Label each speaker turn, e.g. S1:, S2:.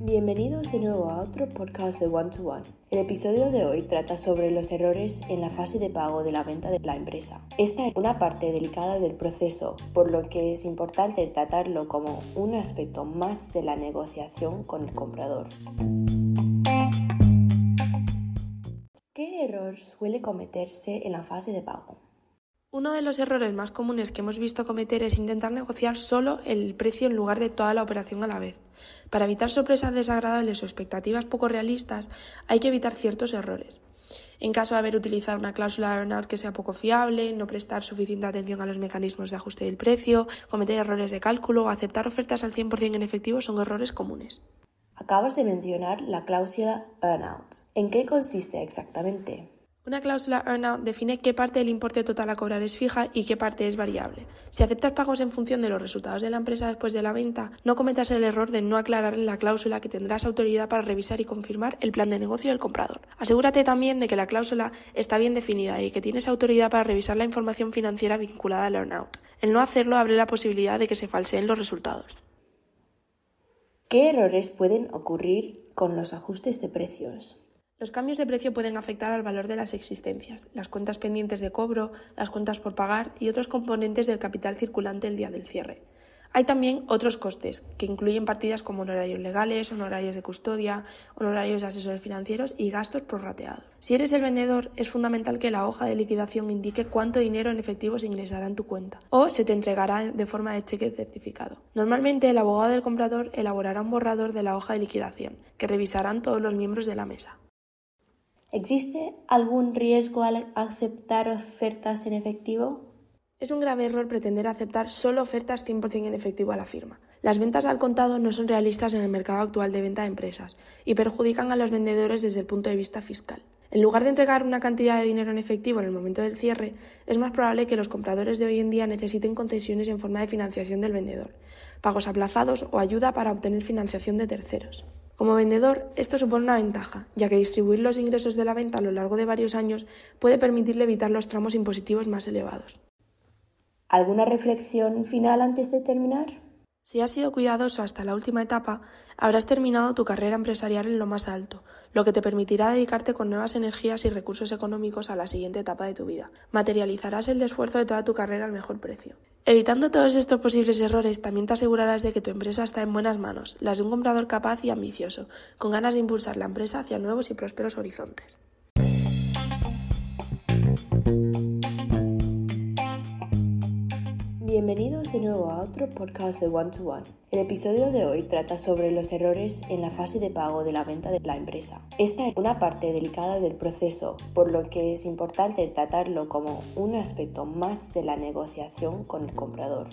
S1: Bienvenidos de nuevo a otro podcast de One to One. El episodio de hoy trata sobre los errores en la fase de pago de la venta de la empresa. Esta es una parte delicada del proceso, por lo que es importante tratarlo como un aspecto más de la negociación con el comprador. ¿Qué error suele cometerse en la fase de pago?
S2: Uno de los errores más comunes que hemos visto cometer es intentar negociar solo el precio en lugar de toda la operación a la vez. Para evitar sorpresas desagradables o expectativas poco realistas, hay que evitar ciertos errores. En caso de haber utilizado una cláusula de earnout que sea poco fiable, no prestar suficiente atención a los mecanismos de ajuste del precio, cometer errores de cálculo o aceptar ofertas al 100% en efectivo son errores comunes.
S1: Acabas de mencionar la cláusula earnout. ¿En qué consiste exactamente?
S2: Una cláusula earnout define qué parte del importe total a cobrar es fija y qué parte es variable. Si aceptas pagos en función de los resultados de la empresa después de la venta, no cometas el error de no aclarar en la cláusula que tendrás autoridad para revisar y confirmar el plan de negocio del comprador. Asegúrate también de que la cláusula está bien definida y que tienes autoridad para revisar la información financiera vinculada al earnout. El no hacerlo abre la posibilidad de que se falseen los resultados.
S1: ¿Qué errores pueden ocurrir con los ajustes de precios?
S2: Los cambios de precio pueden afectar al valor de las existencias, las cuentas pendientes de cobro, las cuentas por pagar y otros componentes del capital circulante el día del cierre. Hay también otros costes, que incluyen partidas como honorarios legales, honorarios de custodia, honorarios de asesores financieros y gastos prorrateados. Si eres el vendedor, es fundamental que la hoja de liquidación indique cuánto dinero en efectivo se ingresará en tu cuenta o se te entregará de forma de cheque certificado. Normalmente, el abogado del comprador elaborará un borrador de la hoja de liquidación, que revisarán todos los miembros de la mesa.
S1: ¿Existe algún riesgo al aceptar ofertas en efectivo?
S2: Es un grave error pretender aceptar solo ofertas 100% en efectivo a la firma. Las ventas al contado no son realistas en el mercado actual de venta de empresas y perjudican a los vendedores desde el punto de vista fiscal. En lugar de entregar una cantidad de dinero en efectivo en el momento del cierre, es más probable que los compradores de hoy en día necesiten concesiones en forma de financiación del vendedor, pagos aplazados o ayuda para obtener financiación de terceros. Como vendedor, esto supone una ventaja, ya que distribuir los ingresos de la venta a lo largo de varios años puede permitirle evitar los tramos impositivos más elevados.
S1: ¿Alguna reflexión final antes de terminar?
S2: Si has sido cuidadoso hasta la última etapa, habrás terminado tu carrera empresarial en lo más alto, lo que te permitirá dedicarte con nuevas energías y recursos económicos a la siguiente etapa de tu vida. Materializarás el esfuerzo de toda tu carrera al mejor precio. Evitando todos estos posibles errores, también te asegurarás de que tu empresa está en buenas manos, las de un comprador capaz y ambicioso, con ganas de impulsar la empresa hacia nuevos y prósperos horizontes.
S1: De nuevo a otro podcast de One to One. El episodio de hoy trata sobre los errores en la fase de pago de la venta de la empresa. Esta es una parte delicada del proceso, por lo que es importante tratarlo como un aspecto más de la negociación con el comprador.